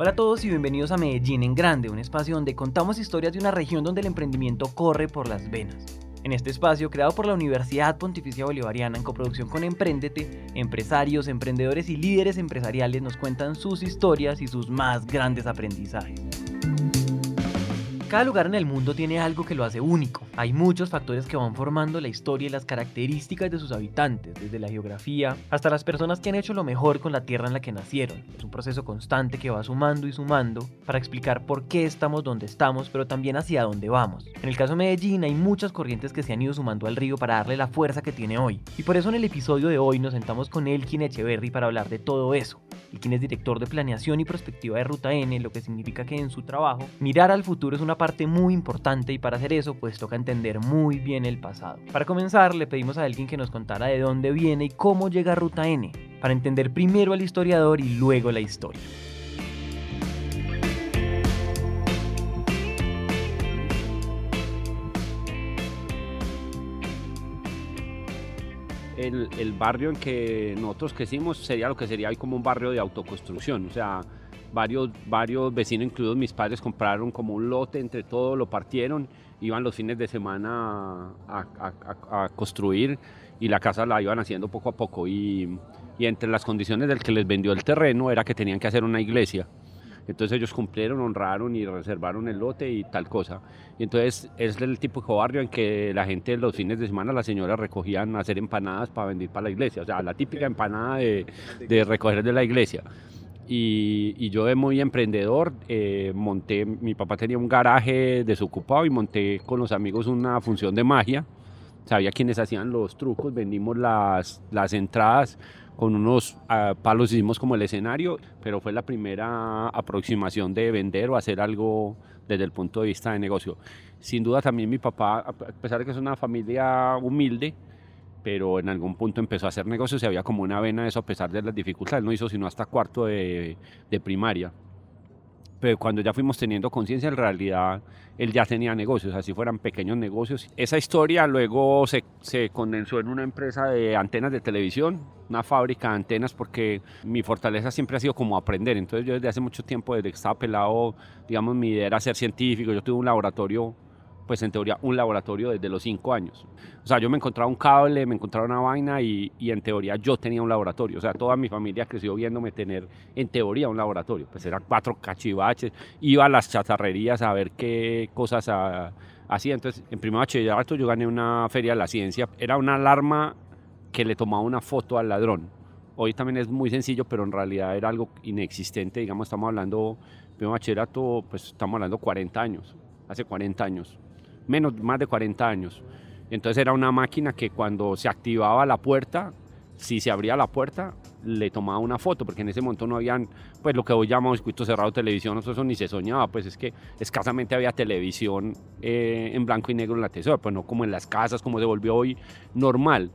Hola a todos y bienvenidos a Medellín en Grande, un espacio donde contamos historias de una región donde el emprendimiento corre por las venas. En este espacio, creado por la Universidad Pontificia Bolivariana en coproducción con Emprendete, empresarios, emprendedores y líderes empresariales nos cuentan sus historias y sus más grandes aprendizajes. Cada lugar en el mundo tiene algo que lo hace único. Hay muchos factores que van formando la historia y las características de sus habitantes, desde la geografía hasta las personas que han hecho lo mejor con la tierra en la que nacieron. Es un proceso constante que va sumando y sumando para explicar por qué estamos donde estamos, pero también hacia dónde vamos. En el caso de Medellín hay muchas corrientes que se han ido sumando al río para darle la fuerza que tiene hoy. Y por eso en el episodio de hoy nos sentamos con Elkin Echeverry para hablar de todo eso. Elkin es director de planeación y prospectiva de Ruta N, lo que significa que en su trabajo mirar al futuro es una parte muy importante y para hacer eso pues toca entender muy bien el pasado. Para comenzar le pedimos a alguien que nos contara de dónde viene y cómo llega Ruta N, para entender primero al historiador y luego la historia. El, el, barrio en que nosotros crecimos sería lo que sería hoy como un barrio de autoconstrucción, o sea, varios, varios vecinos, incluidos mis padres, compraron como un lote, entre todos lo partieron, iban los fines de semana a, construir y la casa la iban haciendo poco a poco. Y, y, entre las condiciones del que les vendió el terreno era que tenían que hacer una iglesia. Entonces ellos cumplieron, honraron y reservaron el lote y tal cosa. Y entonces es el de barrio en que la gente los fines de semana, las señoras recogían hacer empanadas para vender para la iglesia. O sea, la típica empanada de, de recoger de la iglesia. Y, yo de muy emprendedor eh, monté, mi papá tenía un garaje desocupado y monté con los amigos una función de magia. Sabía quiénes hacían los trucos, vendimos las, las entradas con unos uh, palos, hicimos como el escenario, pero fue la primera aproximación de vender o hacer algo desde el punto de vista de negocio. Sin duda también mi papá, a pesar de que es una familia humilde, pero en algún punto empezó a hacer negocios y había como una vena de eso a pesar de las dificultades. No hizo sino hasta cuarto de, de primaria. Pero cuando ya fuimos teniendo conciencia, en realidad él ya tenía negocios, así fueran pequeños negocios. Esa historia luego se, se, condensó en una empresa de antenas de televisión, una fábrica de antenas, porque mi fortaleza siempre ha sido como aprender. Entonces yo desde hace mucho tiempo, desde que estaba pelado, digamos, mi idea era ser científico. Yo tuve un laboratorio pues en teoría un laboratorio desde los cinco años. O sea, yo me encontraba un cable, me encontraba una vaina y, y, en teoría yo tenía un laboratorio. O sea, toda mi familia creció viéndome tener en teoría un laboratorio. Pues eran cuatro cachivaches, iba a las chatarrerías a ver qué cosas hacía. Entonces, en primer bachillerato yo gané una feria de la ciencia. Era una alarma que le tomaba una foto al ladrón. Hoy también es muy sencillo, pero en realidad era algo inexistente. Digamos, estamos hablando, primer bachillerato, pues estamos hablando 40 años, hace 40 años menos, más de 40 años. Entonces era una máquina que cuando se activaba la puerta, si se abría la puerta, le tomaba una foto, porque en ese momento no habían, pues lo que hoy llamamos circuito cerrado televisión, eso ni se soñaba, pues es que escasamente había televisión eh, en blanco y negro en la tesora, pues no como en las casas, como se volvió hoy normal.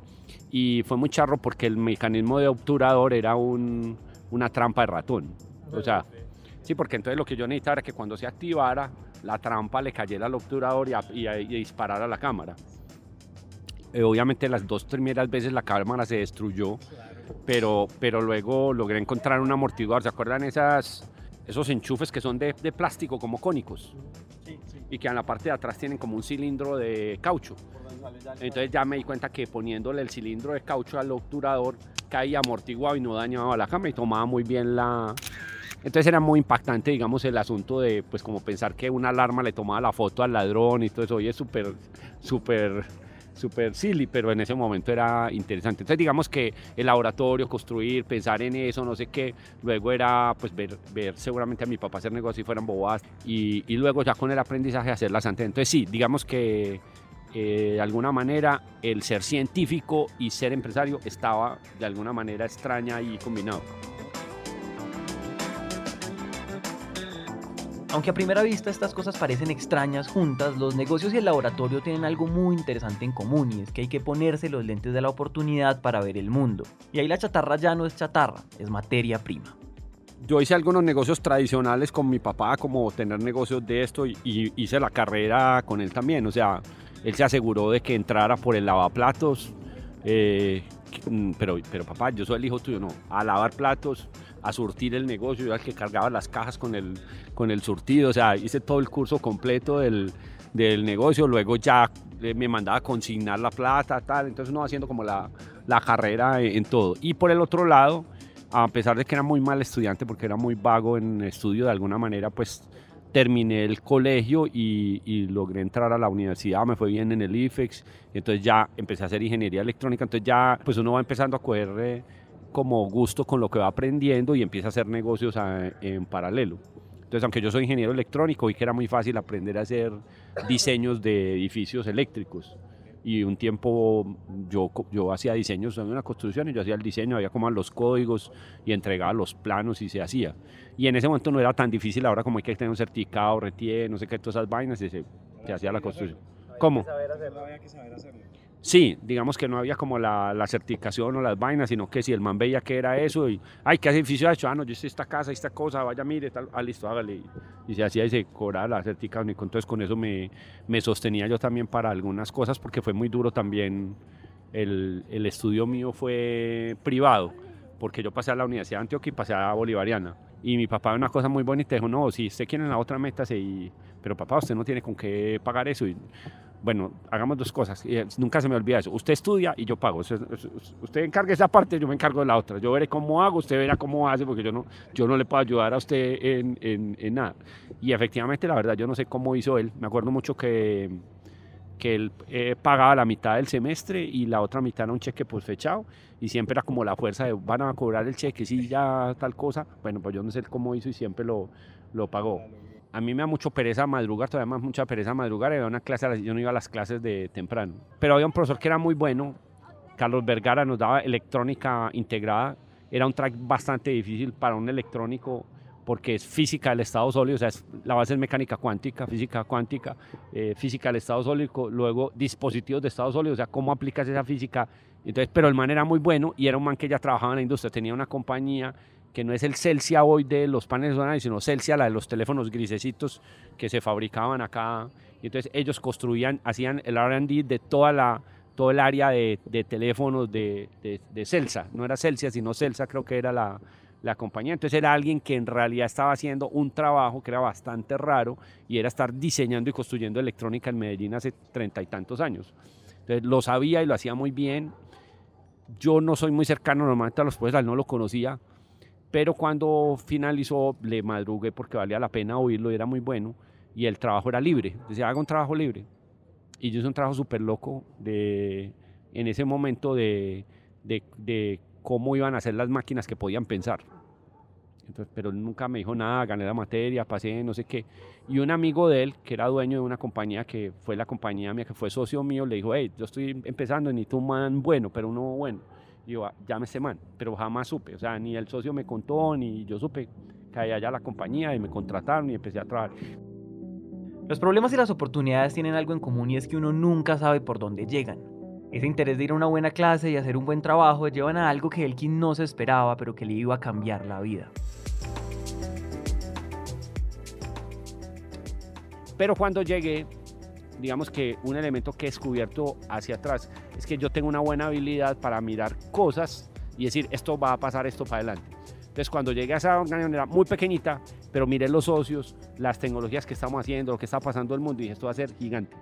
Y fue muy charro porque el mecanismo de obturador era un, una trampa de ratón. O sea, sí, porque entonces lo que yo necesitaba era que cuando se activara, la trampa le cayera al obturador y, y, disparara la cámara. Eh, obviamente las dos primeras veces la cámara se destruyó, pero, pero luego logré encontrar un amortiguador. ¿Se acuerdan esas, esos enchufes que son de, de plástico como cónicos? Y que en la parte de atrás tienen como un cilindro de caucho. Entonces ya me di cuenta que poniéndole el cilindro de caucho al obturador caía amortiguado y no dañaba la cámara y tomaba muy bien la, entonces era muy impactante, digamos, el asunto de, pues, como pensar que una alarma le tomaba la foto al ladrón y todo eso. Hoy es súper, súper, súper silly, pero en ese momento era interesante. Entonces, digamos que el laboratorio, construir, pensar en eso, no sé qué. Luego era, pues, ver, ver seguramente a mi papá hacer negocios si fueran bobadas. Y, luego ya con el aprendizaje hacer las antenas. Entonces, sí, digamos que eh, de alguna manera el ser científico y ser empresario estaba de alguna manera extraña y combinado. Aunque a primera vista estas cosas parecen extrañas juntas, los negocios y el laboratorio tienen algo muy interesante en común y es que hay que ponerse los lentes de la oportunidad para ver el mundo. Y ahí la chatarra ya no es chatarra, es materia prima. Yo hice algunos negocios tradicionales con mi papá, como tener negocios de esto y, hice la carrera con él también. O sea, él se aseguró de que entrara por el lavaplatos. Eh, pero, pero papá, yo soy el hijo tuyo, no. A lavar platos, a surtir el negocio, yo era el que cargaba las cajas con el, con el surtido, o sea, hice todo el curso completo del, del negocio, luego ya eh, me mandaba a consignar la plata, tal, entonces uno haciendo como la, la carrera en, todo. Y por el otro lado, a pesar de que era muy mal estudiante, porque era muy vago en estudio de alguna manera, pues terminé el colegio y, y, logré entrar a la universidad, me fue bien en el IFEX, entonces ya empecé a hacer ingeniería electrónica, entonces ya pues uno va empezando a coger eh, como gusto con lo que va aprendiendo y empieza a hacer negocios en paralelo. Entonces, aunque yo soy ingeniero electrónico, vi que era muy fácil aprender a hacer diseños de edificios eléctricos. Y un tiempo yo, yo hacía diseños en una construcción y yo hacía el diseño, había como los códigos y entregaba los planos y se hacía. Y en ese momento no era tan difícil ahora como hay que tener un certificado, retiene, no sé qué, todas esas vainas y se, se hacía la construcción. ¿Cómo? Había que saber hacerlo. Sí, digamos que no había como la, la, certificación o las vainas, sino que si el man veía que era eso y, ay, ¿qué edificio ha hecho? Ah, no, yo hice esta casa, esta cosa, vaya, mire, tal, ah, listo, hágale. Y se hacía y se cobraba la certificación. Y entonces con eso me, me, sostenía yo también para algunas cosas, porque fue muy duro también. El, el estudio mío fue privado, porque yo pasé a la Universidad de Antioquia y pasé a Bolivariana. Y mi papá, una cosa muy bonita, dijo, no, si usted quiere en la otra meta, sí, pero papá, usted no tiene con qué pagar eso. Y, bueno, hagamos dos cosas. Y nunca se me olvida eso. Usted estudia y yo pago. Usted, encarga esa parte, yo me encargo de la otra. Yo veré cómo hago, usted verá cómo hace, porque yo no, yo no le puedo ayudar a usted en, en, en nada. Y efectivamente, la verdad, yo no sé cómo hizo él. Me acuerdo mucho que, que él eh, pagaba la mitad del semestre y la otra mitad era un cheque pues fechado. Y siempre era como la fuerza de van a cobrar el cheque, sí, ya tal cosa. Bueno, pues yo no sé cómo hizo y siempre lo, lo pagó a mí me da mucho pereza madrugar, todavía más mucha pereza madrugar. Era una clase, yo no iba a las clases de temprano. Pero había un profesor que era muy bueno, Carlos Vergara, nos daba electrónica integrada. Era un track bastante difícil para un electrónico porque es física del estado sólido, o sea, la base es mecánica cuántica, física cuántica, eh, física del estado sólido, luego dispositivos de estado sólido, o sea, cómo aplicas esa física. Entonces, pero el man era muy bueno y era un man que ya trabajaba en la industria, tenía una compañía que no es el Celsia hoy de los paneles solares, sino Celsia, la de los teléfonos grisecitos que se fabricaban acá. Y entonces ellos construían, hacían el RD de toda la, todo el área de, de teléfonos de, de, de, Celsa. No era Celsia, sino Celsa creo que era la, la compañía. Entonces era alguien que en realidad estaba haciendo un trabajo que era bastante raro y era estar diseñando y construyendo electrónica en Medellín hace treinta y tantos años. Entonces lo sabía y lo hacía muy bien. Yo no soy muy cercano normalmente a los profesores, no lo conocía, pero cuando finalizó le madrugué porque valía la pena oírlo y era muy bueno y el trabajo era libre, decía haga un trabajo libre y yo hice un trabajo súper loco de, en ese momento de, de, de, cómo iban a ser las máquinas que podían pensar. Entonces, pero nunca me dijo nada, gané la materia, pasé, no sé qué. Y un amigo de él, que era dueño de una compañía que fue la compañía mía, que fue socio mío, le dijo, hey, yo estoy empezando, ni tú man bueno, pero uno bueno yo, llámese man, pero jamás supe, o sea, ni el socio me contó, ni yo supe que había allá la compañía y me contrataron y empecé a trabajar. Los problemas y las oportunidades tienen algo en común y es que uno nunca sabe por dónde llegan. Ese interés de ir a una buena clase y hacer un buen trabajo llevan a algo que Elkin no se esperaba, pero que le iba a cambiar la vida. Pero cuando llegué, digamos que un elemento que he descubierto hacia atrás es que yo tengo una buena habilidad para mirar cosas y decir, esto va a pasar, esto para adelante. Entonces, cuando llegué a esa organización era muy pequeñita, pero miré los socios, las tecnologías que estamos haciendo, lo que está pasando en el mundo y dije, esto va a ser gigante.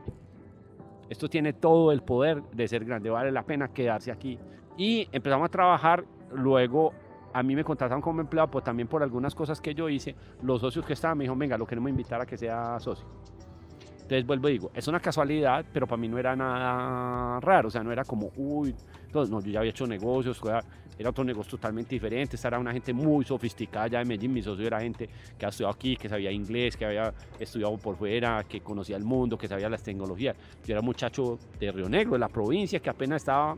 Esto tiene todo el poder de ser grande, vale la pena quedarse aquí. Y empezamos a trabajar, luego a mí me contrataron como empleado, pues también por algunas cosas que yo hice, los socios que estaban me dijeron, venga, lo queremos invitar a que sea socio. Entonces vuelvo y digo, es una casualidad, pero para mí no era nada raro, o sea, no era como, uy, entonces, no, yo ya había hecho negocios, era otro negocio totalmente diferente, esta era una gente muy sofisticada ya de Medellín, mi socio era gente que había estudiado aquí, que sabía inglés, que había estudiado por fuera, que conocía el mundo, que sabía las tecnologías. Yo era un muchacho de Río Negro, de la provincia, que apenas estaba,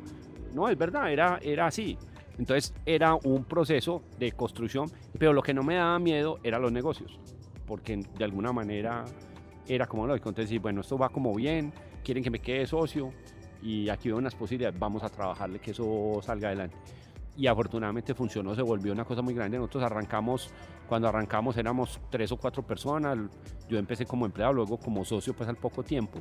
no, es verdad, era, era así. Entonces era un proceso de construcción, pero lo que no me daba miedo eran los negocios, porque de alguna manera era como lógico. Entonces, bueno, esto va como bien, quieren que me quede socio y aquí veo unas posibilidades, vamos a trabajarle que eso salga adelante. Y afortunadamente funcionó, se volvió una cosa muy grande. Nosotros arrancamos, cuando arrancamos éramos tres o cuatro personas, yo empecé como empleado, luego como socio pues al poco tiempo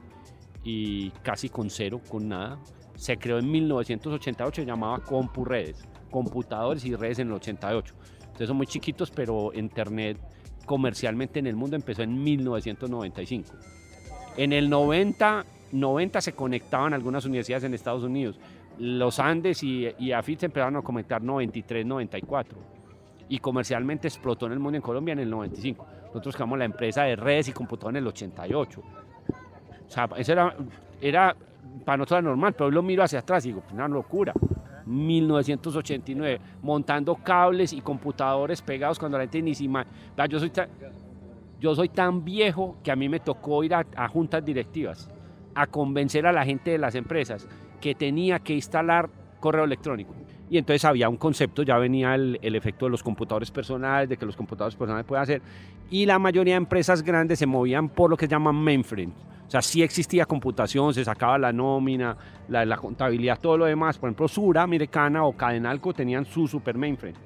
y casi con cero, con nada. Se creó en 1988, se llamaba CompuRedes, computadores y redes en el 88 Entonces son muy chiquitos, pero Internet comercialmente en el mundo empezó en 1995. En el 90, 90 se conectaban algunas universidades en Estados Unidos. Los Andes y, y AFIT se empezaron a conectar 93, 94. Y comercialmente explotó en el mundo en Colombia en el 95. Nosotros creamos la empresa de redes y computadores en el 88. O sea, eso era, era para nosotros normal, pero hoy lo miro hacia atrás y digo, pues una locura. 1989, montando cables y computadores pegados cuando la gente ni imagina. Yo soy, yo soy tan viejo que a mí me tocó ir a, a juntas directivas a convencer a la gente de las empresas que tenía que instalar correo electrónico. Y entonces había un concepto, ya venía el, el, efecto de los computadores personales, de que los computadores personales pueden hacer. Y la mayoría de empresas grandes se movían por lo que se llaman mainframe. O sea, sí existía computación, se sacaba la nómina, la, la contabilidad, todo lo demás. Por ejemplo, Sura, Americana o Cadenalco tenían su super mainframe.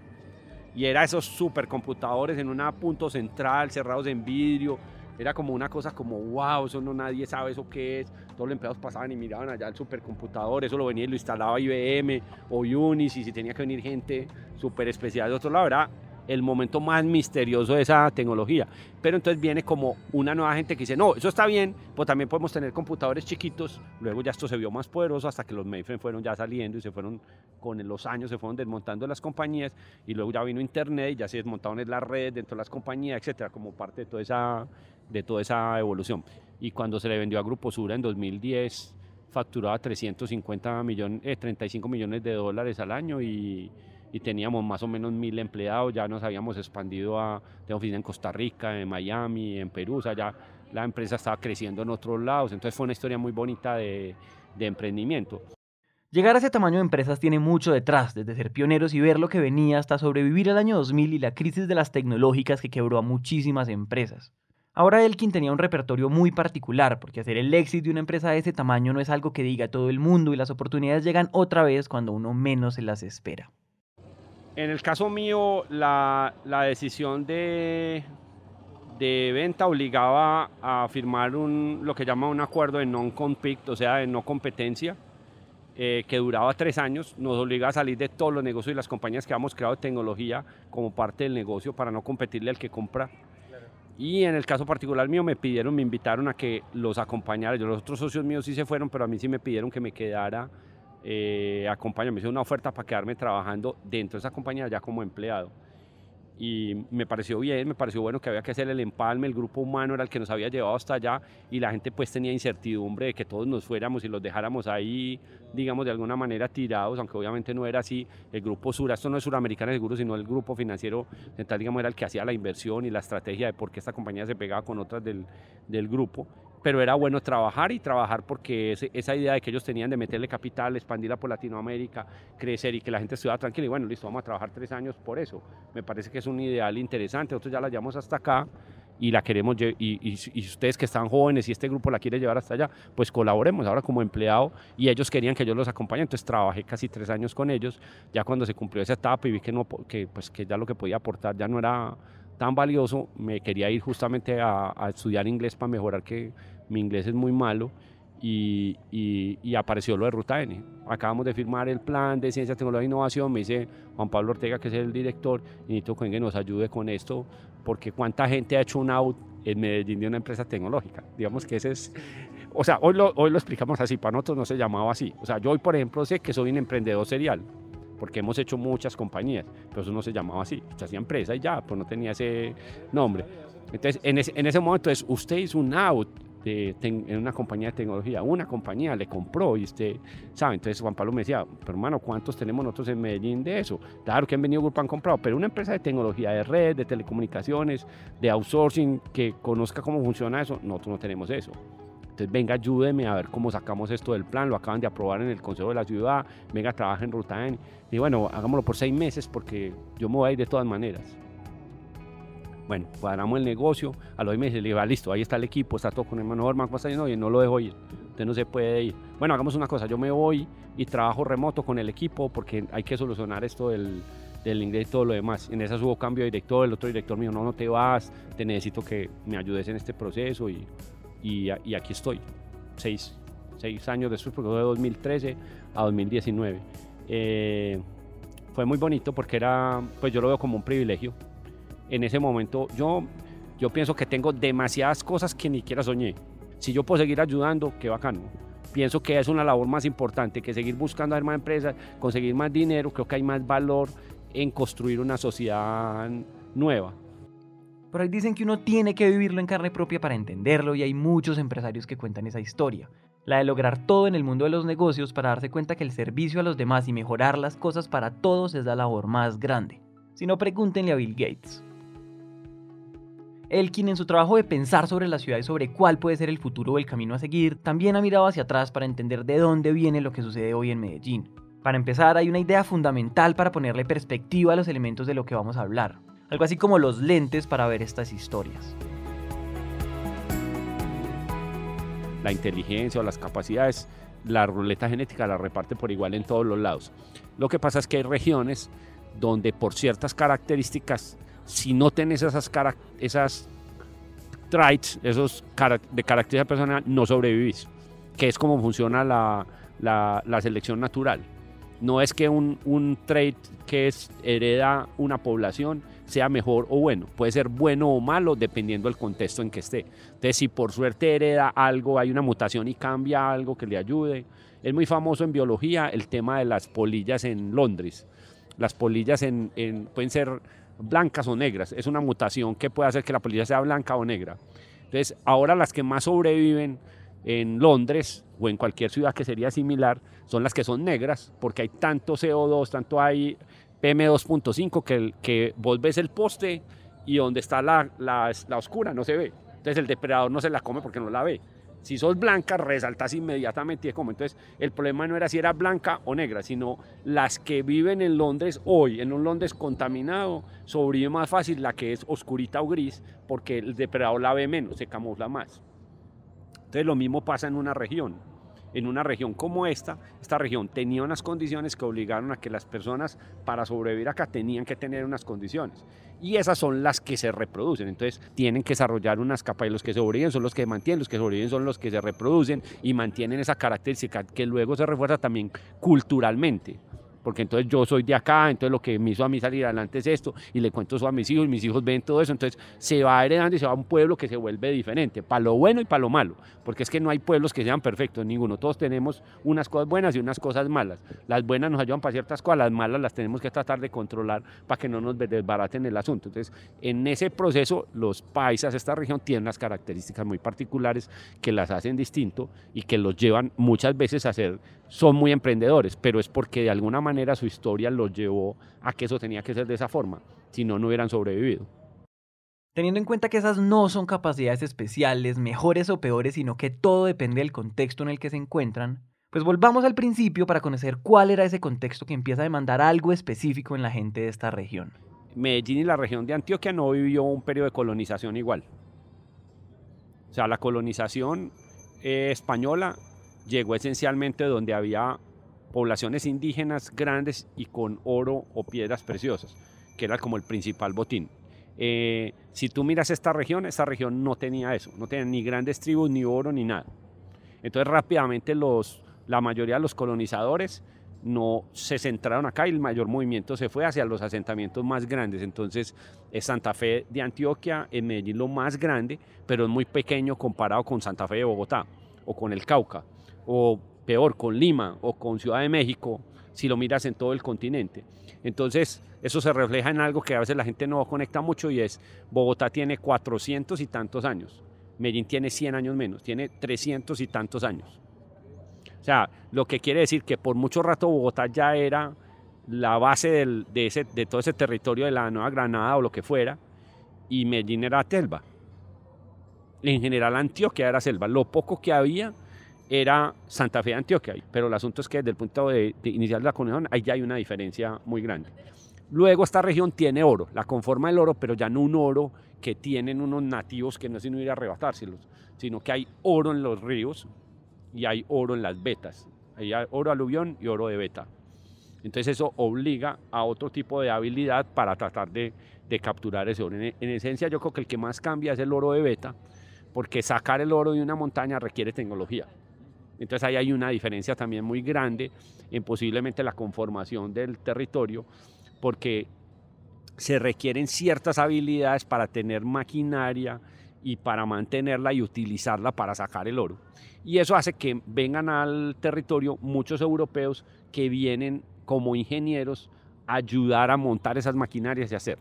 Y era esos supercomputadores en un punto central, cerrados en vidrio, era como una cosa como, wow, eso no nadie sabe eso qué es. Todos los empleados pasaban y miraban allá el supercomputador, eso lo venía y lo instalaba IBM o Unis y si tenía que venir gente súper especial de otro lado, el momento más misterioso de esa tecnología. Pero entonces viene como una nueva gente que dice, no, eso está bien, pues también podemos tener computadores chiquitos. Luego ya esto se vio más poderoso hasta que los mainframe fueron ya saliendo y se fueron, con los años se fueron desmontando las compañías y luego ya vino Internet y ya se desmontaron las redes dentro de las compañías, etcétera, como parte de toda esa, de toda esa evolución. Y cuando se le vendió a Grupo Sura en 2010, facturaba 350 millones, eh, 35 millones de dólares al año y y teníamos más o menos mil empleados, ya nos habíamos expandido a de oficina en Costa Rica, en Miami, en Perú, o sea, ya la empresa estaba creciendo en otros lados, entonces fue una historia muy bonita de, emprendimiento. Llegar a ese tamaño de empresas tiene mucho detrás, desde ser pioneros y ver lo que venía hasta sobrevivir el año 2000 y la crisis de las tecnológicas que quebró a muchísimas empresas. Ahora Elkin tenía un repertorio muy particular, porque hacer el éxito de una empresa de ese tamaño no es algo que diga todo el mundo y las oportunidades llegan otra vez cuando uno menos se las espera. En el caso mío, la, la decisión de, de, venta obligaba a firmar un, lo que llama un acuerdo de non-compete, o sea, de no competencia, eh, que duraba tres años. Nos obliga a salir de todos los negocios y las compañías que habíamos creado de tecnología como parte del negocio para no competirle al que compra. Y en el caso particular mío me pidieron, me invitaron a que los acompañara. Yo, los otros socios míos sí se fueron, pero a mí sí me pidieron que me quedara eh, me hizo una oferta para quedarme trabajando dentro de esa compañía ya como empleado. Y me pareció bien, me pareció bueno que había que hacer el empalme, el grupo humano era el que nos había llevado hasta allá y la gente pues tenía incertidumbre de que todos nos fuéramos y los dejáramos ahí, digamos, de alguna manera tirados, aunque obviamente no era así. El grupo Sura, esto no es Suramericana de Seguros, sino el grupo financiero central, digamos, era el que hacía la inversión y la estrategia de por qué esta compañía se pegaba con otras del, del grupo pero era bueno trabajar y trabajar porque esa idea de que ellos tenían de meterle capital, expandirla por Latinoamérica, crecer y que la gente estuviera tranquila y bueno, listo, vamos a trabajar tres años por eso. Me parece que es un ideal interesante, nosotros ya la llevamos hasta acá y la queremos, y, y, ustedes que están jóvenes y este grupo la quiere llevar hasta allá, pues colaboremos ahora como empleado y ellos querían que yo los acompañe, entonces trabajé casi tres años con ellos, ya cuando se cumplió esa etapa y vi que, no, que, pues, que ya lo que podía aportar ya no era tan valioso, me quería ir justamente a, a estudiar inglés para mejorar que mi inglés es muy malo y, y, y, apareció lo de Ruta N. Acabamos de firmar el plan de ciencia, tecnología e innovación, me dice Juan Pablo Ortega, que es el director, y necesito que nos ayude con esto, porque cuánta gente ha hecho un out en Medellín de una empresa tecnológica. Digamos que ese es, o sea, hoy lo, hoy lo explicamos así, para nosotros no se llamaba así. O sea, yo hoy, por ejemplo, sé que soy un emprendedor serial, porque hemos hecho muchas compañías, pero eso no se llamaba así. Se hacía empresa y ya, pues no tenía ese nombre. Entonces, en ese, en momento, es, usted hizo un out en una compañía de tecnología. Una compañía le compró y usted sabe. Entonces Juan Pablo me decía, pero hermano, ¿cuántos tenemos nosotros en Medellín de eso? Claro que han venido Grupo han comprado, pero una empresa de tecnología, de red, de telecomunicaciones, de outsourcing, que conozca cómo funciona eso, nosotros no tenemos eso. Entonces, venga, ayúdeme a ver cómo sacamos esto del plan. Lo acaban de aprobar en el Consejo de la Ciudad. Venga, trabaja en Ruta N. Y bueno, hagámoslo por seis meses porque yo me voy de todas maneras. Bueno, cuadramos el negocio, a los meses le digo, listo, ahí está el equipo, está todo con el hermano Norman, ¿cómo? Y no lo dejo ir, usted no se puede ir. Bueno, hagamos una cosa, yo me voy y trabajo remoto con el equipo porque hay que solucionar esto del, del inglés y todo lo demás. En esa hubo cambio de director, el otro director me dijo, no, no te vas, te necesito que me ayudes en este proceso y, y, y aquí estoy, seis, seis años después, porque fue de 2013 a 2019. Eh, fue muy bonito porque era, pues yo lo veo como un privilegio. En ese momento yo, yo pienso que tengo demasiadas cosas que ni siquiera soñé. Si yo puedo seguir ayudando, qué bacano. Pienso que es una labor más importante que seguir buscando hacer más empresas, conseguir más dinero. Creo que hay más valor en construir una sociedad nueva. Por ahí dicen que uno tiene que vivirlo en carne propia para entenderlo y hay muchos empresarios que cuentan esa historia. La de lograr todo en el mundo de los negocios para darse cuenta que el servicio a los demás y mejorar las cosas para todos es la labor más grande. Si no, pregúntenle a Bill Gates. Elkin en su trabajo de pensar sobre la ciudad y sobre cuál puede ser el futuro o el camino a seguir, también ha mirado hacia atrás para entender de dónde viene lo que sucede hoy en Medellín. Para empezar, hay una idea fundamental para ponerle perspectiva a los elementos de lo que vamos a hablar, algo así como los lentes para ver estas historias. la inteligencia o las capacidades, la ruleta genética la reparte por igual en todos los lados. Lo que pasa es que hay regiones donde por ciertas características, si no tienes esas, esas traits, esos de característica personal, no sobrevivís, que es como funciona la, la, selección natural. No es que un, un trait que es, hereda una población sea mejor o bueno. Puede ser bueno o malo dependiendo del contexto en que esté. Entonces, si por suerte hereda algo, hay una mutación y cambia algo que le ayude. Es muy famoso en biología el tema de las polillas en Londres. Las polillas en, pueden ser blancas o negras. Es una mutación que puede hacer que la polilla sea blanca o negra. Entonces, ahora las que más sobreviven en Londres o en cualquier ciudad que sería similar son las que son negras porque hay tanto CO2, tanto hay PM2.5 que, que vos ves el poste y donde está la, la, la, oscura no se ve. Entonces el depredador no se la come porque no la ve. Si sos blanca, resaltas inmediatamente como. Entonces el problema no era si era blanca o negra, sino las que viven en Londres hoy, en un Londres contaminado, sobrevive más fácil la que es oscurita o gris porque el depredador la ve menos, se camufla más. Entonces lo mismo pasa en una región en una región como esta, esta región tenía unas condiciones que obligaron a que las personas para sobrevivir acá tenían que tener unas condiciones. Y esas son las que se reproducen. Entonces tienen que desarrollar unas capas y los que sobreviven son los que mantienen, los que sobreviven son los que se reproducen y mantienen esa característica que luego se refuerza también culturalmente porque entonces yo soy de acá, entonces lo que me hizo a mí salir adelante es esto, y le cuento eso a mis hijos, y mis hijos ven todo eso, entonces se va heredando y se va a un pueblo que se vuelve diferente, para lo bueno y para lo malo, porque es que no hay pueblos que sean perfectos, ninguno, todos tenemos unas cosas buenas y unas cosas malas, las buenas nos ayudan para ciertas cosas, las malas las tenemos que tratar de controlar para que no nos desbaraten el asunto, entonces en ese proceso los paisas, esta región, tienen unas características muy particulares que las hacen distinto y que los llevan muchas veces a ser, son muy emprendedores, pero es porque de alguna manera su historia los llevó a que eso tenía que ser de esa forma, si no, no hubieran sobrevivido. Teniendo en cuenta que esas no son capacidades especiales, mejores o peores, sino que todo depende del contexto en el que se encuentran, pues volvamos al principio para conocer cuál era ese contexto que empieza a demandar algo específico en la gente de esta región. Medellín y la región de Antioquia no vivió un periodo de colonización igual. O sea, la colonización eh, española llegó esencialmente donde había poblaciones indígenas grandes y con oro o piedras preciosas, que era como el principal botín. Eh, si tú miras esta región, esta región no tenía eso, no tenía ni grandes tribus, ni oro, ni nada. Entonces rápidamente los, la mayoría de los colonizadores no se centraron acá y el mayor movimiento se fue hacia los asentamientos más grandes. Entonces es Santa Fe de Antioquia, en Medellín lo más grande, pero es muy pequeño comparado con Santa Fe de Bogotá o con el Cauca o peor con Lima o con Ciudad de México, si lo miras en todo el continente. Entonces, eso se refleja en algo que a veces la gente no conecta mucho y es, Bogotá tiene 400 y tantos años, Medellín tiene 100 años menos, tiene 300 y tantos años. O sea, lo que quiere decir que por mucho rato Bogotá ya era la base de, ese, de todo ese territorio de la Nueva Granada o lo que fuera, y Medellín era selva. En general Antioquia era selva. Lo poco que había era Santa Fe de Antioquia, pero el asunto es que desde el punto de, inicial de la conexión, ahí ya hay una diferencia muy grande. Luego esta región tiene oro, la conforma el oro, pero ya no un oro que tienen unos nativos que no es sino ir a arrebatárselos, sino que hay oro en los ríos y hay oro en las vetas. Hay oro aluvión y oro de beta. Entonces eso obliga a otro tipo de habilidad para tratar de, capturar ese oro. En, en, esencia yo creo que el que más cambia es el oro de beta, porque sacar el oro de una montaña requiere tecnología. Entonces ahí hay una diferencia también muy grande en posiblemente la conformación del territorio porque se requieren ciertas habilidades para tener maquinaria y para mantenerla y utilizarla para sacar el oro. Y eso hace que vengan al territorio muchos europeos que vienen como ingenieros a ayudar a montar esas maquinarias y hacer.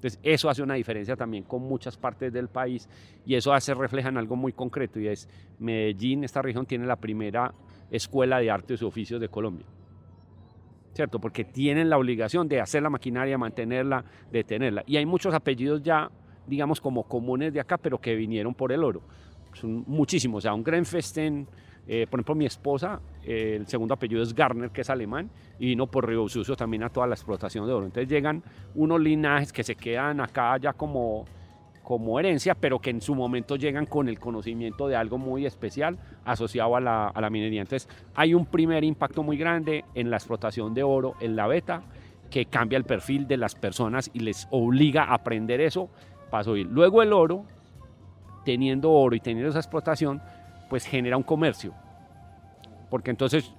Entonces, eso hace una diferencia también con muchas partes del país y eso hace refleja en algo muy concreto y es Medellín, esta región tiene la primera escuela de artes y oficios de Colombia. ¿Cierto? Porque tienen la obligación de hacer la maquinaria, mantenerla, de tenerla. Y hay muchos apellidos ya, digamos, como comunes de acá, pero que vinieron por el oro. Son muchísimos. O sea, un Grenfesten, eh, por ejemplo, mi esposa, eh, el segundo apellido es Garner, que es alemán, y vino por Río Sucio también a toda la explotación de oro. Entonces llegan unos linajes que se quedan acá ya como, como herencia, pero que en su momento llegan con el conocimiento de algo muy especial asociado a la, a la minería. Entonces hay un primer impacto muy grande en la explotación de oro en la beta que cambia el perfil de las personas y les obliga a aprender eso para subir. Luego el oro, teniendo oro y teniendo esa explotación, pues genera un comercio. Porque entonces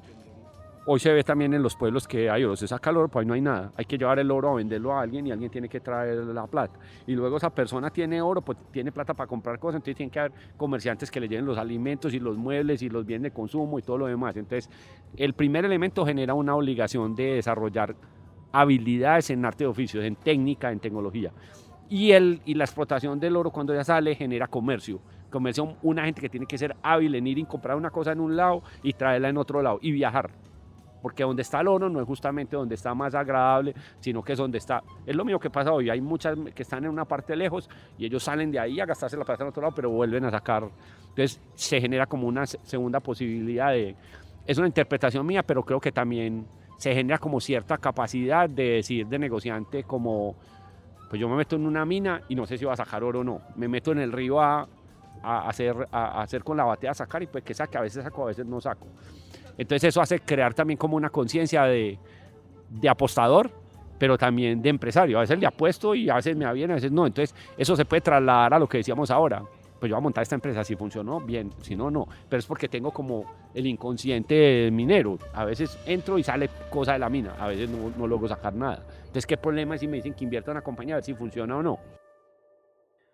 hoy se ve también en los pueblos que hay oro, se saca el oro, pues ahí no hay nada. Hay que llevar el oro a venderlo a alguien y alguien tiene que traer la plata. Y luego esa persona tiene oro, pues tiene plata para comprar cosas, entonces tienen que haber comerciantes que le lleven los alimentos y los muebles y los bienes de consumo y todo lo demás. Entonces, el primer elemento genera una obligación de desarrollar habilidades en arte de oficios, en técnica, en tecnología. Y, el, y la explotación del oro cuando ya sale genera comercio comercio una gente que tiene que ser hábil en ir y comprar una cosa en un lado y traerla en otro lado y viajar. Porque donde está el oro no es justamente donde está más agradable, sino que es donde está. Es lo mismo que pasa hoy. Hay muchas que están en una parte lejos y ellos salen de ahí a gastarse la plata en otro lado, pero vuelven a sacar. Entonces se genera como una segunda posibilidad de. Es una interpretación mía, pero creo que también se genera como cierta capacidad de decir de negociante como pues yo me meto en una mina y no sé si va a sacar oro o no. Me meto en el río a a hacer, a hacer con la batea, sacar y pues que saque, a veces saco, a veces no saco. Entonces eso hace crear también como una conciencia de, de apostador, pero también de empresario. A veces le apuesto y a veces me va bien, a veces no. Entonces eso se puede trasladar a lo que decíamos ahora. Pues yo voy a montar esta empresa, si funcionó, bien, si no, no. Pero es porque tengo como el inconsciente minero. A veces entro y sale cosa de la mina, a veces no, no logro sacar nada. Entonces, ¿qué problema es si me dicen que invierta en una compañía a ver si funciona o no?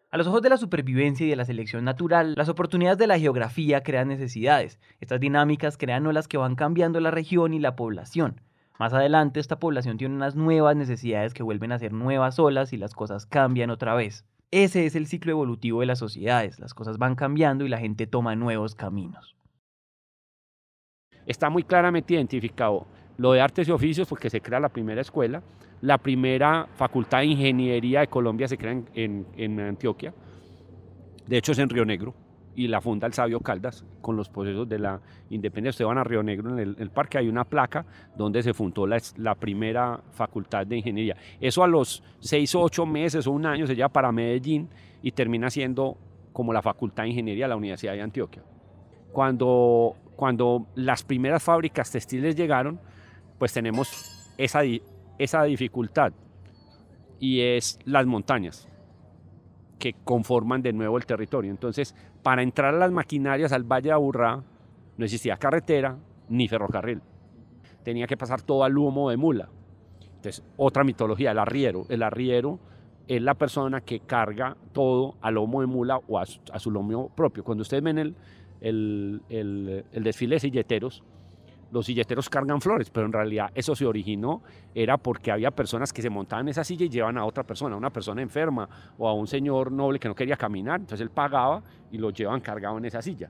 A los ojos de la supervivencia y de la selección natural, las oportunidades de la geografía crean necesidades. Estas dinámicas crean olas que van cambiando la región y la población. Más adelante, esta población tiene unas nuevas necesidades que vuelven a ser nuevas olas y las cosas cambian otra vez. Ese es el ciclo evolutivo de las sociedades. Las cosas van cambiando y la gente toma nuevos caminos. Está muy claramente identificado lo de artes y oficios porque se crea la primera escuela, la primera facultad de ingeniería de Colombia se crea en, Antioquia, de hecho es en Río Negro, y la funda el Sabio Caldas con los procesos de la independencia. Ustedes van a Río Negro, en el, parque hay una placa donde se fundó la, la, primera facultad de ingeniería. Eso a los seis o ocho meses o un año se lleva para Medellín y termina siendo como la facultad de ingeniería de la Universidad de Antioquia. Cuando, cuando las primeras fábricas textiles llegaron, pues tenemos esa, esa dificultad y es las montañas que conforman de nuevo el territorio. Entonces, para entrar a las maquinarias al Valle de Aburrá no existía carretera ni ferrocarril. Tenía que pasar todo al lomo de mula. Entonces, otra mitología, el arriero. El arriero es la persona que carga todo al lomo de mula o a su, lomo propio. Cuando ustedes ven el, el, el, el desfile de silleteros, los silleteros cargan flores, pero en realidad eso se originó, era porque había personas que se montaban en esa silla y llevan a otra persona, a una persona enferma o a un señor noble que no quería caminar, entonces él pagaba y lo llevaban cargado en esa silla.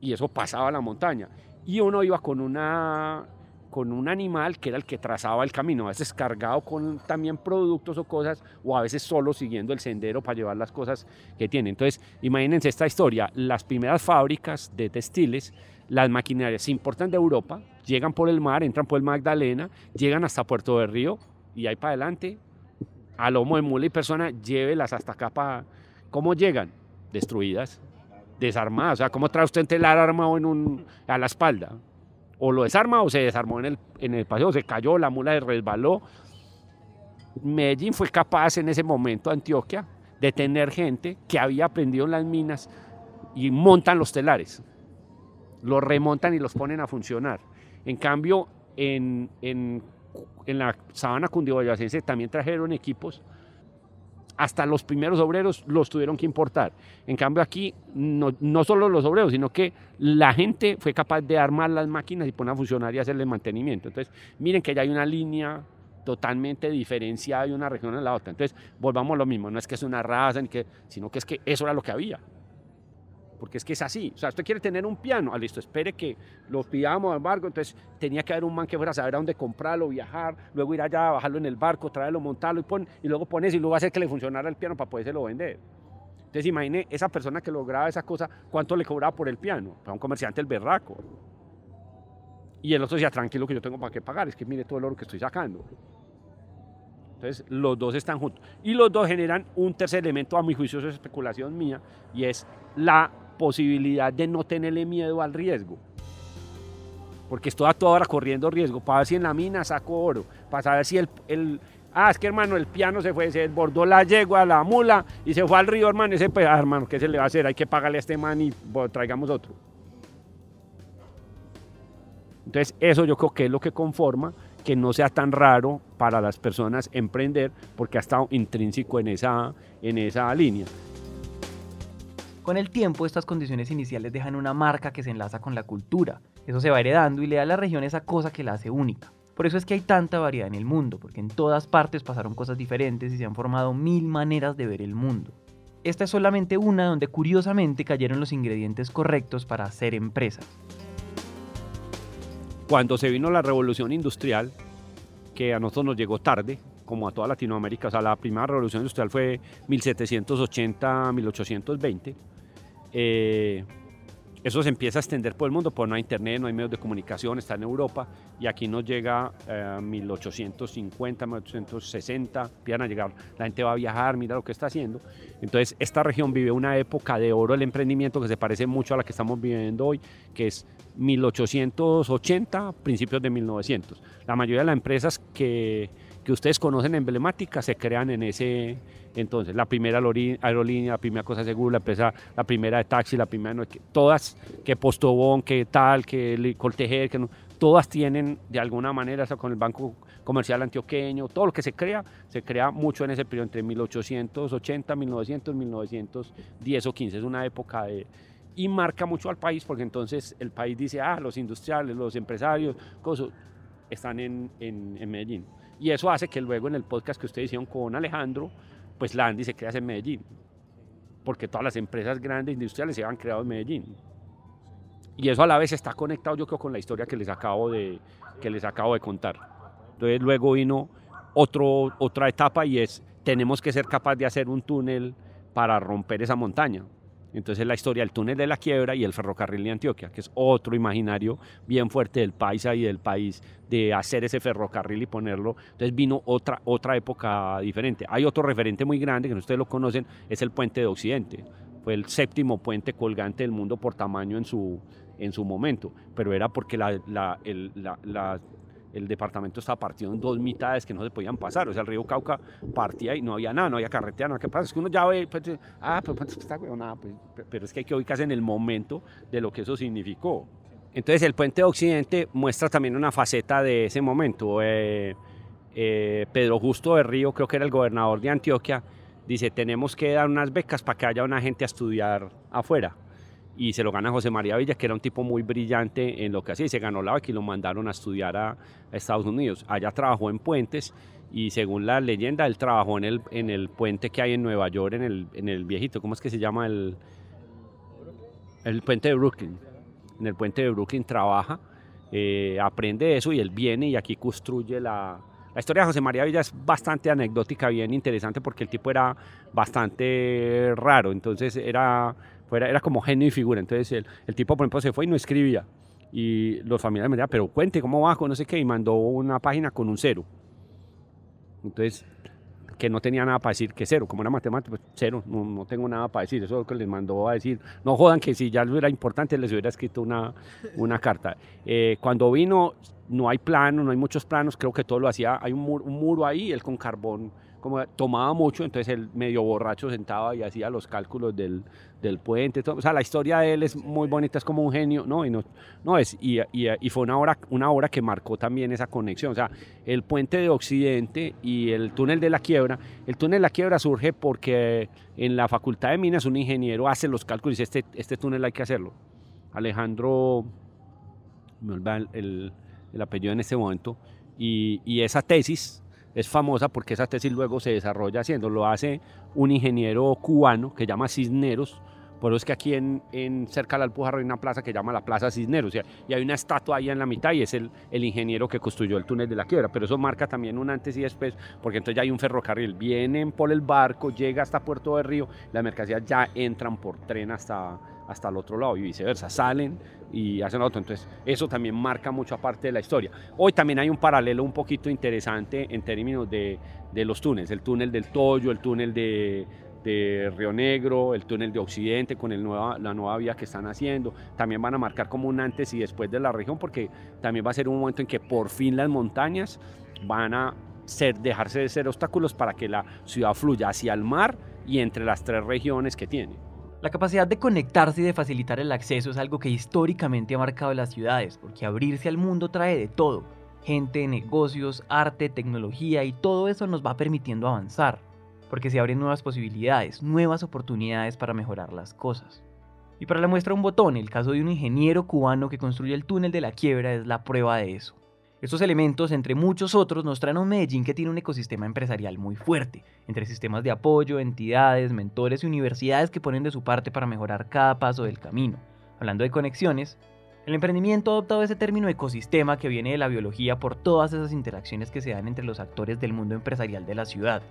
Y eso pasaba a la montaña. Y uno iba con una con un animal que era el que trazaba el camino, a veces cargado con también productos o cosas, o a veces solo siguiendo el sendero para llevar las cosas que tiene. Entonces, imagínense esta historia, las primeras fábricas de textiles las maquinarias se importan de Europa, llegan por el mar, entran por el Magdalena, llegan hasta Puerto de Río y ahí para adelante, a lomo de mula y persona, llévelas hasta acá para... ¿Cómo llegan? Destruidas, desarmadas. O sea, ¿cómo trae usted el arma en un, a la espalda? O lo desarma o se desarmó en el, en el paseo, se cayó, la mula se resbaló. Medellín fue capaz en ese momento, Antioquia, de tener gente que había aprendido en las minas y montan los telares los remontan y los ponen a funcionar. En cambio, en, en la sabana cundiboyacense también trajeron equipos hasta los primeros obreros los tuvieron que importar. En cambio aquí no, no, solo los obreros, sino que la gente fue capaz de armar las máquinas y poner a funcionar y hacerle mantenimiento. Entonces, miren que ya hay una línea totalmente diferenciada de una región a la otra. Entonces, volvamos a lo mismo, no es que es una raza, ni que, sino que es que eso era lo que había porque es que es así. O sea, usted quiere tener un piano, ah, listo, espere que lo pidamos al barco, entonces tenía que haber un man que fuera a saber a dónde comprarlo, viajar, luego ir allá, bajarlo en el barco, traerlo, montarlo y, pon, y luego pones y luego hacer que le funcionara el piano para podérselo vender. Entonces imagine esa persona que lograba esa cosa, cuánto le cobraba por el piano, para un comerciante el berraco. Y el otro decía, tranquilo que yo tengo para qué pagar, es que mire todo el oro que estoy sacando. Entonces los dos están juntos. Y los dos generan un tercer elemento, a mi juicio es especulación mía, y es la posibilidad de no tenerle miedo al riesgo. Porque estoy a toda hora corriendo riesgo para ver si en la mina saco oro, para saber si el, el ah, es que hermano, el piano se fue, se desbordó la yegua, la mula y se fue al río, hermano. Ese, pues, ah, hermano, ¿qué se le va a hacer? Hay que pagarle a este man y traigamos otro. Entonces, eso yo creo que es lo que conforma que no sea tan raro para las personas emprender porque ha estado intrínseco en esa, en esa línea. Con el tiempo, estas condiciones iniciales dejan una marca que se enlaza con la cultura. Eso se va heredando y le da a la región esa cosa que la hace única. Por eso es que hay tanta variedad en el mundo, porque en todas partes pasaron cosas diferentes y se han formado mil maneras de ver el mundo. Esta es solamente una donde curiosamente cayeron los ingredientes correctos para hacer empresas. Cuando se vino la revolución industrial, que a nosotros nos llegó tarde, como a toda Latinoamérica, o sea, la primera revolución industrial fue 1780-1820, eh, eso se empieza a extender por el mundo, pues no hay internet, no hay medios de comunicación, está en Europa y aquí nos llega a 1850, 1860, empiezan a llegar, la gente va a viajar, mira lo que está haciendo. Entonces, esta región vive una época de oro del emprendimiento que se parece mucho a la que estamos viviendo hoy, que es 1880, principios de 1900. La mayoría de las empresas que, que ustedes conocen emblemáticas se crean en ese entonces. La primera aerolínea, la primera cosa segura, la empresa, la primera de taxi, la primera, todas, que Postobón, que tal, que Coltejer, que no, todas tienen de alguna manera, con el Banco Comercial Antioqueño, todo lo que se crea, se crea mucho en ese periodo, entre 1880, 1900, 1910 o 15. Es una época de, y marca mucho al país porque entonces el país dice, ah, los industriales, los empresarios, cosas, están en, en, en Medellín. Y eso hace que luego en el podcast que ustedes hicieron con Alejandro, pues la Andy se crea en Medellín. Porque todas las empresas grandes industriales se han creado en Medellín. Y eso a la vez está conectado yo creo con la historia que les acabo de, que les acabo de contar. Entonces luego vino otro, otra etapa y es, tenemos que ser capaces de hacer un túnel para romper esa montaña. Entonces la historia del túnel de la quiebra y el ferrocarril de Antioquia, que es otro imaginario bien fuerte del país y del país de hacer ese ferrocarril y ponerlo. Entonces vino otra, otra época diferente. Hay otro referente muy grande que ustedes lo conocen, es el puente de Occidente. Fue el séptimo puente colgante del mundo por tamaño en su, en su momento, pero era porque la el departamento estaba partido en dos mitades que no se podían pasar. O sea, el río Cauca partía y no había nada, no había carretera, no había pasa. Es que uno ya ve, pues, ah, pues, pues está nada, pues, pero es que hay que ubicarse en el momento de lo que eso significó. Entonces, el puente de Occidente muestra también una faceta de ese momento. Eh, eh, Pedro Justo de Río, creo que era el gobernador de Antioquia, dice, tenemos que dar unas becas para que haya una gente a estudiar afuera y se lo gana José María Villa, que era un tipo muy brillante en lo que hacía, y se ganó la beca y lo mandaron a estudiar a, Estados Unidos. Allá trabajó en puentes y según la leyenda, él trabajó en el, en el puente que hay en Nueva York, en el, en el viejito, ¿cómo es que se llama? El, el puente de Brooklyn. En el puente de Brooklyn trabaja, eh, aprende eso y él viene y aquí construye la, la historia de José María Villa es bastante anecdótica, bien interesante, porque el tipo era bastante raro, entonces era era, como genio y figura. Entonces el, el, tipo, por ejemplo, se fue y no escribía. Y los familiares me decían, pero cuente cómo va, no sé qué, y mandó una página con un cero. Entonces, que no tenía nada para decir que cero, como era matemático, pues cero, no, no, tengo nada para decir, eso es lo que les mandó a decir, no jodan que si ya era importante les hubiera escrito una, una carta. Eh, cuando vino, no hay plano, no hay muchos planos, creo que todo lo hacía, hay un muro, un muro ahí, él con carbón como tomaba mucho, entonces él medio borracho sentaba y hacía los cálculos del, del puente. Todo. O sea, la historia de él es muy bonita, es como un genio, ¿no? Y, no, no es, y, y, y, fue una obra, una obra que marcó también esa conexión. O sea, el puente de Occidente y el túnel de la quiebra. El túnel de la quiebra surge porque en la Facultad de Minas un ingeniero hace los cálculos y dice, este, este túnel hay que hacerlo. Alejandro, me olvida el, el, el apellido en este momento, y, y esa tesis es famosa porque esa tesis luego se desarrolla haciendo, lo hace un ingeniero cubano que llama Cisneros, por eso es que aquí en, en cerca Alpujarra hay una plaza que llama la Plaza Cisneros, y hay una estatua ahí en la mitad y es el, el ingeniero que construyó el túnel de la quiebra, pero eso marca también un antes y después, porque entonces ya hay un ferrocarril, vienen por el barco, llega hasta Puerto de Río, las mercancías ya entran por tren hasta, hasta el otro lado y viceversa, salen y hacen otro. Entonces, eso también marca mucho aparte de la historia. Hoy también hay un paralelo un poquito interesante en términos de, de los túneles, el túnel del Toyo, el túnel de, de Río Negro, el túnel de Occidente con la nueva vía que están haciendo. También van a marcar como un antes y después de la región porque también va a ser un momento en que por fin las montañas van a ser, dejarse de ser obstáculos para que la ciudad fluya hacia el mar y entre las tres regiones que tiene. La capacidad de conectarse y de facilitar el acceso es algo que históricamente ha marcado las ciudades, porque abrirse al mundo trae de todo, gente, negocios, arte, tecnología y todo eso nos va permitiendo avanzar, porque se abren nuevas posibilidades, nuevas oportunidades para mejorar las cosas. Y para la muestra un botón, el caso de un ingeniero cubano que construye el túnel de la quiebra es la prueba de eso. Estos elementos, entre muchos otros, nos traen a un Medellín que tiene un ecosistema empresarial muy fuerte, entre sistemas de apoyo, entidades, mentores y universidades que ponen de su parte para mejorar cada paso del camino. Hablando de conexiones, el emprendimiento ha adoptado ese término ecosistema que viene de la biología por todas esas interacciones que se dan entre los actores del mundo empresarial de la ciudad.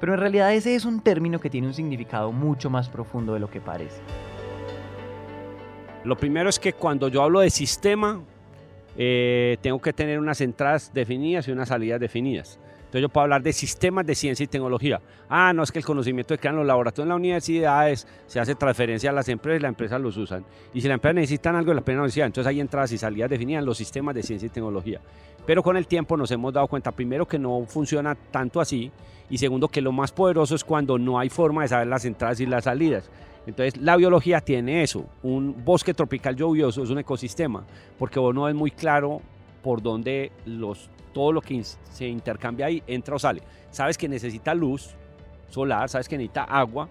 Pero en realidad ese es un término que tiene un significado mucho más profundo de lo que parece. Lo primero es que cuando yo hablo de sistema, eh, tengo que tener unas entradas definidas y unas salidas definidas. Entonces yo puedo hablar de sistemas de ciencia y tecnología. Ah, no es que el conocimiento que dan los laboratorios en la universidades se hace transferencia a las empresas y las empresas los usan. Y si las empresas necesitan algo de la universidad, entonces hay entradas y salidas definidas en los sistemas de ciencia y tecnología. Pero con el tiempo nos hemos dado cuenta, primero, que no funciona tanto así, y segundo, que lo más poderoso es cuando no hay forma de saber las entradas y las salidas. Entonces la biología tiene eso, un bosque tropical lluvioso es un ecosistema, porque vos no es muy claro por dónde los, todo lo que se intercambia ahí entra o sale. Sabes que necesita luz solar, sabes que necesita agua,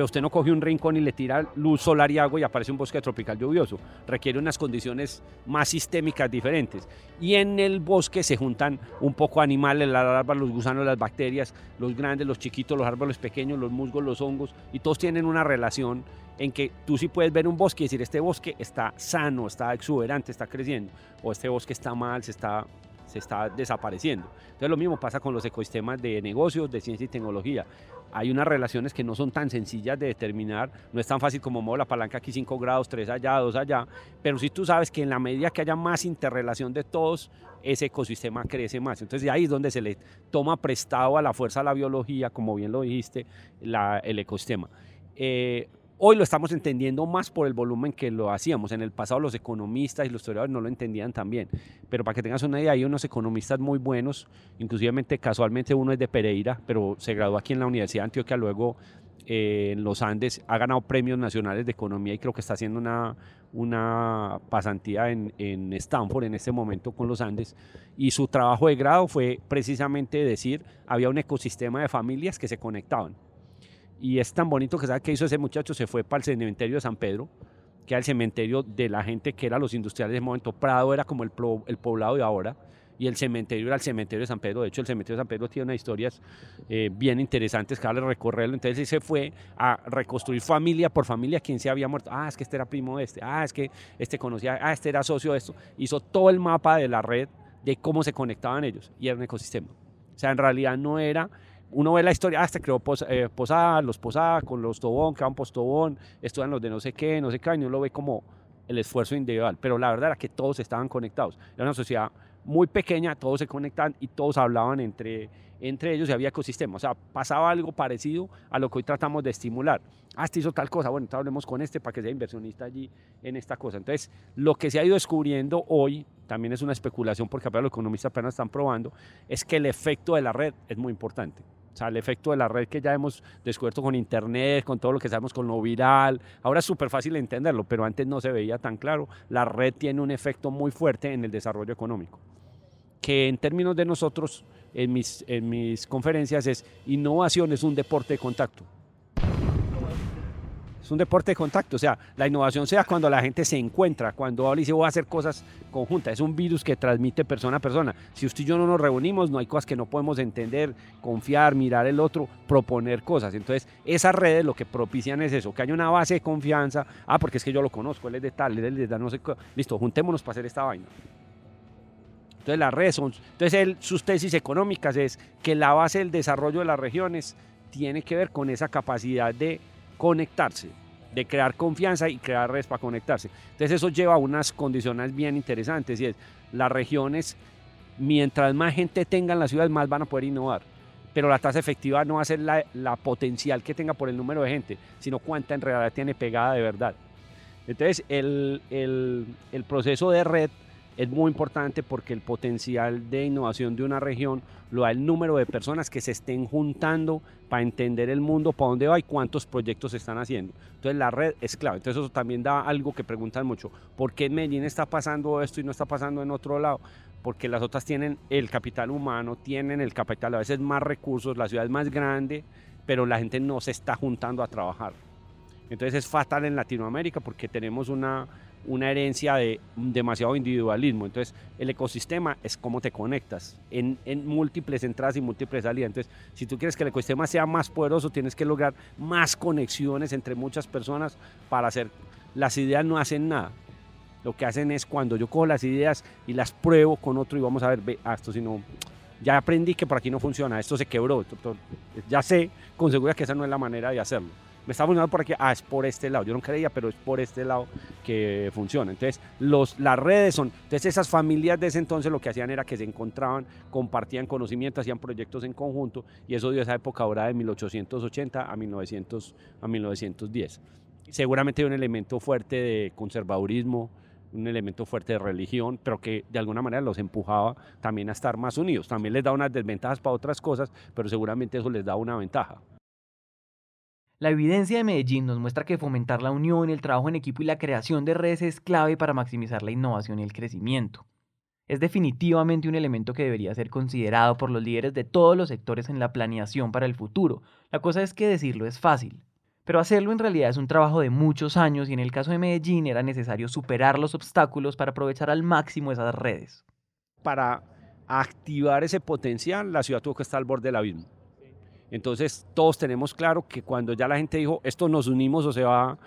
pero usted no coge un rincón y le tira luz solar y agua y aparece un bosque tropical lluvioso. Requiere unas condiciones más sistémicas diferentes. Y en el bosque se juntan un poco animales, las larvas, los gusanos, las bacterias, los grandes, los chiquitos, los árboles pequeños, los musgos, los hongos, y todos tienen una relación en que tú sí puedes ver un bosque y decir, este bosque está sano, está exuberante, está creciendo, o este bosque está mal, se está se está desapareciendo. Entonces lo mismo pasa con los ecosistemas de negocios, de ciencia y tecnología. Hay unas relaciones que no son tan sencillas de determinar, no es tan fácil como mover la palanca aquí 5 grados, 3 allá, 2 allá, pero si sí tú sabes que en la medida que haya más interrelación de todos, ese ecosistema crece más. Entonces ahí es donde se le toma prestado a la fuerza de la biología, como bien lo dijiste, la, el ecosistema. Eh, Hoy lo estamos entendiendo más por el volumen que lo hacíamos. En el pasado los economistas y los historiadores no lo entendían tan bien. Pero para que tengas una idea, hay unos economistas muy buenos, inclusive casualmente uno es de Pereira, pero se graduó aquí en la Universidad Antioquia, luego eh, en los Andes, ha ganado premios nacionales de economía y creo que está haciendo una, una pasantía en, en Stanford en este momento con los Andes. Y su trabajo de grado fue precisamente decir, había un ecosistema de familias que se conectaban y es tan bonito que sabe que hizo ese muchacho, se fue para el cementerio de San Pedro, que era el cementerio de la gente que era los industriales de ese momento. Prado era como el, el poblado de ahora y el cementerio era el cementerio de San Pedro. De hecho, el cementerio de San Pedro tiene unas historias eh, bien interesantes que vale recorrerlo. Entonces, él se fue a reconstruir familia por familia quién se había muerto. Ah, es que este era primo de este. Ah, es que este conocía. Ah, este era socio de esto. Hizo todo el mapa de la red de cómo se conectaban ellos y era un ecosistema. O sea, en realidad no era uno ve la historia, ah, este creó eh, Posada, los Posada con los Tobón, creaban Postobón, estudian los de no sé qué, no sé qué, y uno lo ve como el esfuerzo individual, pero la verdad era que todos estaban conectados. Era una sociedad muy pequeña, todos se conectaban y todos hablaban entre, entre ellos y había ecosistema. O sea, pasaba algo parecido a lo que hoy tratamos de estimular. Ah, este hizo tal cosa, bueno, entonces hablemos con este para que sea inversionista allí en esta cosa. Entonces, lo que se ha ido descubriendo hoy, también es una especulación porque apenas los economistas apenas están probando, es que el efecto de la red es muy importante. O sea, el efecto de la red que ya hemos descubierto con Internet, con todo lo que sabemos con lo viral, ahora es súper fácil entenderlo, pero antes no se veía tan claro. La red tiene un efecto muy fuerte en el desarrollo económico, que en términos de nosotros, en mis, en mis conferencias, es innovación es un deporte de contacto un deporte de contacto, o sea, la innovación sea cuando la gente se encuentra, cuando habla y dice voy a hacer cosas conjuntas, es un virus que transmite persona a persona. Si usted y yo no nos reunimos, no hay cosas que no podemos entender, confiar, mirar el otro, proponer cosas. Entonces, esas redes lo que propician es eso, que haya una base de confianza, ah, porque es que yo lo conozco, él es de tal, él es de tal, no sé, listo, juntémonos para hacer esta vaina. Entonces las redes son, entonces él, sus tesis económicas es que la base del desarrollo de las regiones tiene que ver con esa capacidad de conectarse, de crear confianza y crear redes para conectarse. Entonces eso lleva a unas condiciones bien interesantes y es las regiones, mientras más gente tengan las ciudades, más van a poder innovar. Pero la tasa efectiva no va a ser la, potencial que tenga por el número de gente, sino cuánta en realidad tiene pegada de verdad. Entonces el, el, el proceso de red es muy importante porque el potencial de innovación de una región lo da el número de personas que se estén juntando para entender el mundo, para dónde va y cuántos proyectos se están haciendo. Entonces la red es clave. Entonces eso también da algo que preguntan mucho. ¿Por qué en Medellín está pasando esto y no está pasando en otro lado? Porque las otras tienen el capital humano, tienen el capital a veces más recursos, la ciudad es más grande, pero la gente no se está juntando a trabajar. Entonces es fatal en Latinoamérica porque tenemos una una herencia de demasiado individualismo. Entonces, el ecosistema es cómo te conectas en, múltiples entradas y múltiples salidas. Entonces, si tú quieres que el ecosistema sea más poderoso, tienes que lograr más conexiones entre muchas personas para hacer. Las ideas no hacen nada. Lo que hacen es cuando yo cojo las ideas y las pruebo con otro y vamos a ver, ve, ah, esto si no, ya aprendí que por aquí no funciona, esto se quebró, ya sé con seguridad que esa no es la manera de hacerlo me está funcionando por aquí, ah, es por este lado. Yo no creía, pero es por este lado que funciona. Entonces, los, las redes son, entonces esas familias de ese entonces lo que hacían era que se encontraban, compartían conocimiento, hacían proyectos en conjunto y eso dio esa época ahora de 1880 a, 1900, a 1910. Seguramente hay un elemento fuerte de conservadurismo, un elemento fuerte de religión, pero que de alguna manera los empujaba también a estar más unidos. También les da unas desventajas para otras cosas, pero seguramente eso les da una ventaja. La evidencia de Medellín nos muestra que fomentar la unión, el trabajo en equipo y la creación de redes es clave para maximizar la innovación y el crecimiento. Es definitivamente un elemento que debería ser considerado por los líderes de todos los sectores en la planeación para el futuro. La cosa es que decirlo es fácil, pero hacerlo en realidad es un trabajo de muchos años y en el caso de Medellín era necesario superar los obstáculos para aprovechar al máximo esas redes. Para activar ese potencial, la ciudad tuvo que estar al borde del abismo entonces todos tenemos claro que cuando ya la gente dijo esto nos unimos o se va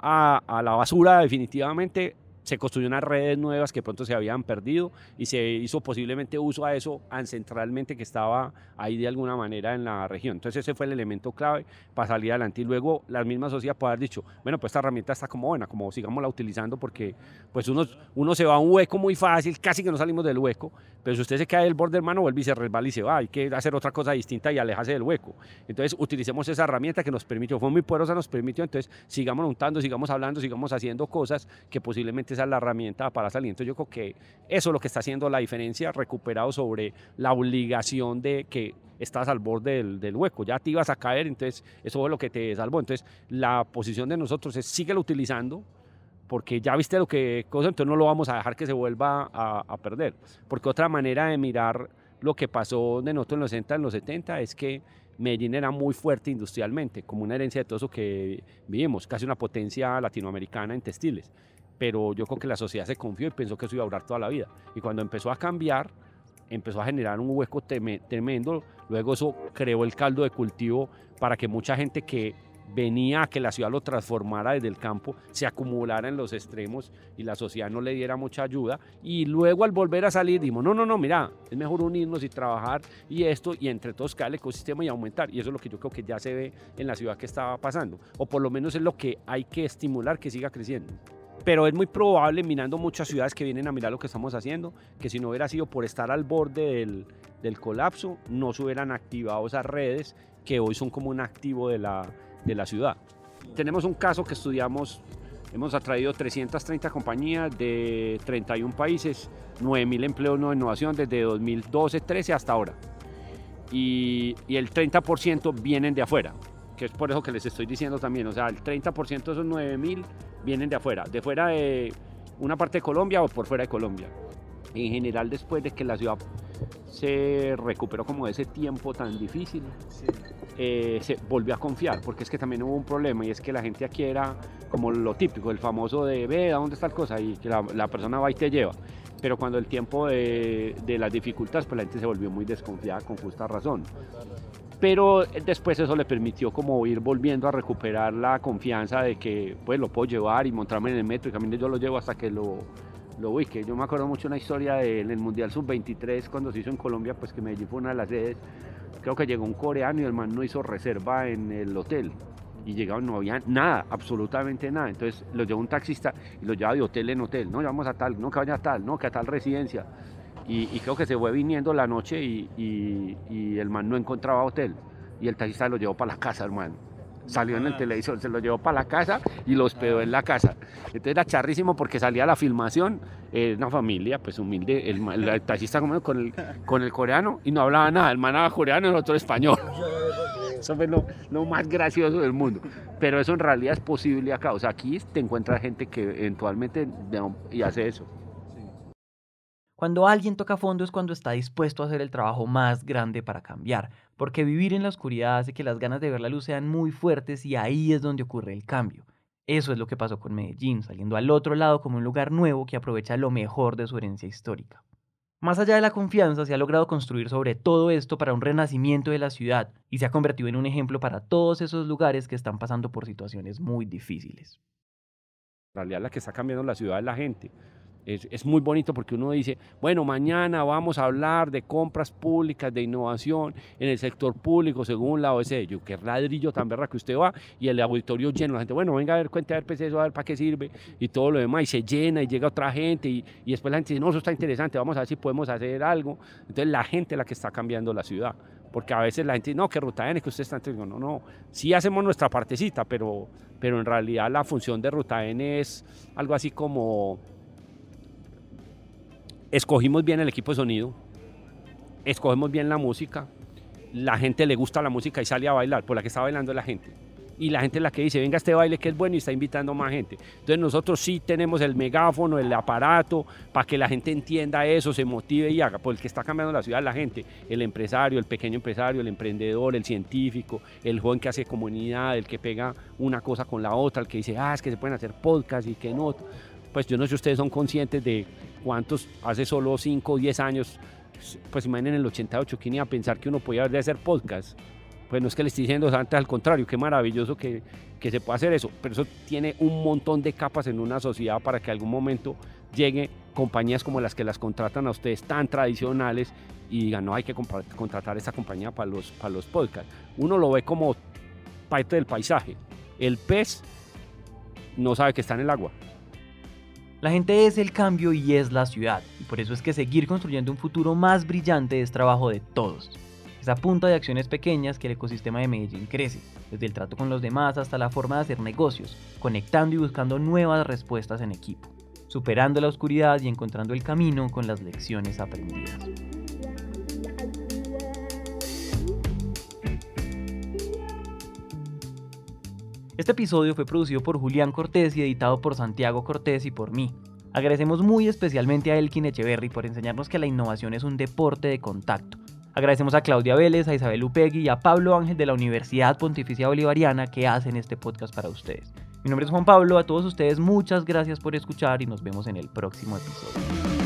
a, a la basura definitivamente, se construyó unas redes nuevas que pronto se habían perdido y se hizo posiblemente uso a eso ancestralmente que estaba ahí de alguna manera en la región. Entonces ese fue el elemento clave para salir adelante y luego la misma sociedad puede haber dicho, bueno, pues esta herramienta está como buena, como sigámosla utilizando porque pues uno, uno se va a un hueco muy fácil, casi que no salimos del hueco, pero si usted se cae del borde hermano, vuelve y se resbala y se va, hay que hacer otra cosa distinta y alejarse del hueco. Entonces utilicemos esa herramienta que nos permitió, fue muy poderosa, nos permitió, entonces sigamos montando, sigamos hablando, sigamos haciendo cosas que posiblemente es la herramienta para salir. Entonces yo creo que eso es lo que está haciendo la diferencia, recuperado sobre la obligación de que estás al borde del, hueco, ya te ibas a caer, entonces eso fue lo que te salvó. Entonces la posición de nosotros es síguelo utilizando, porque ya viste lo que cosa, entonces no lo vamos a dejar que se vuelva a, a, perder. Porque otra manera de mirar lo que pasó de nosotros en los 60, en los 70, es que Medellín era muy fuerte industrialmente, como una herencia de todo eso que vivimos, casi una potencia latinoamericana en textiles pero yo creo que la sociedad se confió y pensó que eso iba a durar toda la vida. Y cuando empezó a cambiar, empezó a generar un hueco tremendo, luego eso creó el caldo de cultivo para que mucha gente que venía a que la ciudad lo transformara desde el campo, se acumulara en los extremos y la sociedad no le diera mucha ayuda. Y luego al volver a salir, dijimos, no, no, no, mira, es mejor unirnos y trabajar y esto, y entre todos caer el ecosistema y aumentar. Y eso es lo que yo creo que ya se ve en la ciudad que estaba pasando. O por lo menos es lo que hay que estimular que siga creciendo pero es muy probable, mirando muchas ciudades que vienen a mirar lo que estamos haciendo, que si no hubiera sido por estar al borde del, del colapso, no se hubieran activado esas redes que hoy son como un activo de la, de la ciudad. Tenemos un caso que estudiamos, hemos atraído 330 compañías de 31 países, 9.000 empleos de innovación desde 2012-13 hasta ahora. y, y el 30% vienen de afuera, que es por eso que les estoy diciendo también, o sea, el 30% de esos 9 mil vienen de afuera, de fuera de una parte de Colombia o por fuera de Colombia. En general, después de que la ciudad se recuperó como de ese tiempo tan difícil, eh, se volvió a confiar, porque es que también hubo un problema y es que la gente aquí era como lo típico, el famoso de ve a dónde está la cosa y que la, la persona va y te lleva. Pero cuando el tiempo de, de, las dificultades, pues la gente se volvió muy desconfiada con justa razón. Pero después eso le permitió como ir volviendo a recuperar la confianza de que pues lo puedo llevar y montarme en el metro y también yo lo llevo hasta que lo, lo ubique. Yo me acuerdo mucho una historia del Mundial Sub-23 cuando se hizo en Colombia, pues que Medellín fue una de las sedes creo que llegó un coreano y el man no hizo reserva en el hotel. Y llegaron, no había nada, absolutamente nada. Entonces lo llevó un taxista y lo lleva de hotel en hotel. No, vamos a tal, no, que vaya a tal, no, que a tal residencia. Y, y creo que se fue viniendo la noche y, y, y, el man no encontraba hotel. Y el taxista lo llevó para la casa, hermano. Salió en el televisor, se lo llevó para la casa y lo hospedó en la casa. Entonces era charrísimo porque salía la filmación, eh, una familia pues humilde, el, el taxista con el, con el coreano y no hablaba nada, el man hablaba coreano y el otro español. Eso fue lo, lo, más gracioso del mundo. Pero eso en realidad es posible acá. O sea, aquí te encuentras gente que eventualmente y hace eso. Cuando alguien toca fondo es cuando está dispuesto a hacer el trabajo más grande para cambiar, porque vivir en la oscuridad hace que las ganas de ver la luz sean muy fuertes y ahí es donde ocurre el cambio. Eso es lo que pasó con Medellín, saliendo al otro lado como un lugar nuevo que aprovecha lo mejor de su herencia histórica. Más allá de la confianza, se ha logrado construir sobre todo esto para un renacimiento de la ciudad y se ha convertido en un ejemplo para todos esos lugares que están pasando por situaciones muy difíciles. En realidad la que está cambiando la ciudad es la gente. Es, es, muy bonito porque uno dice, bueno, mañana vamos a hablar de compras públicas, de innovación en el sector público según la OSD. Yo, qué ladrillo tan verra que usted va y el auditorio lleno. La gente, bueno, venga a ver, cuente a ver, pues eso, a ver para qué sirve y todo lo demás. Y se llena y llega otra gente y, y después la gente dice, no, eso está interesante, vamos a ver si podemos hacer algo. Entonces la gente es la que está cambiando la ciudad. Porque a veces la gente dice, no, que Ruta N, que usted está entregando. No, no, sí hacemos nuestra partecita, pero, pero en realidad la función de Ruta N es algo así como escogimos bien el equipo de sonido, escogemos bien la música, la gente le gusta la música y sale a bailar, por la que está bailando la gente. Y la gente es la que dice, venga este baile que es bueno y está invitando más gente. Entonces nosotros sí tenemos el megáfono, el aparato, para que la gente entienda eso, se motive y haga. Porque está cambiando la ciudad la gente, el empresario, el pequeño empresario, el emprendedor, el científico, el joven que hace comunidad, el que pega una cosa con la otra, el que dice, ah, es que se pueden hacer podcasts y que no. Pues yo no sé si ustedes son conscientes de cuántos hace solo 5 o 10 años, pues imaginen en el 88, ¿quién iba a pensar que uno podía hacer podcast? Pues no es que le estoy diciendo antes, al contrario, qué maravilloso que, que se pueda hacer eso, pero eso tiene un montón de capas en una sociedad para que algún momento llegue compañías como las que las contratan a ustedes tan tradicionales y digan, no hay que contratar esa compañía para los, para los podcasts. Uno lo ve como parte del paisaje. El pez no sabe que está en el agua. La gente es el cambio y es la ciudad, y por eso es que seguir construyendo un futuro más brillante es trabajo de todos. Es a punta de acciones pequeñas que el ecosistema de Medellín crece, desde el trato con los demás hasta la forma de hacer negocios, conectando y buscando nuevas respuestas en equipo, superando la oscuridad y encontrando el camino con las lecciones aprendidas. Este episodio fue producido por Julián Cortés y editado por Santiago Cortés y por mí. Agradecemos muy especialmente a Elkin Echeverry por enseñarnos que la innovación es un deporte de contacto. Agradecemos a Claudia Vélez, a Isabel Upegui y a Pablo Ángel de la Universidad Pontificia Bolivariana que hacen este podcast para ustedes. Mi nombre es Juan Pablo, a todos ustedes muchas gracias por escuchar y nos vemos en el próximo episodio.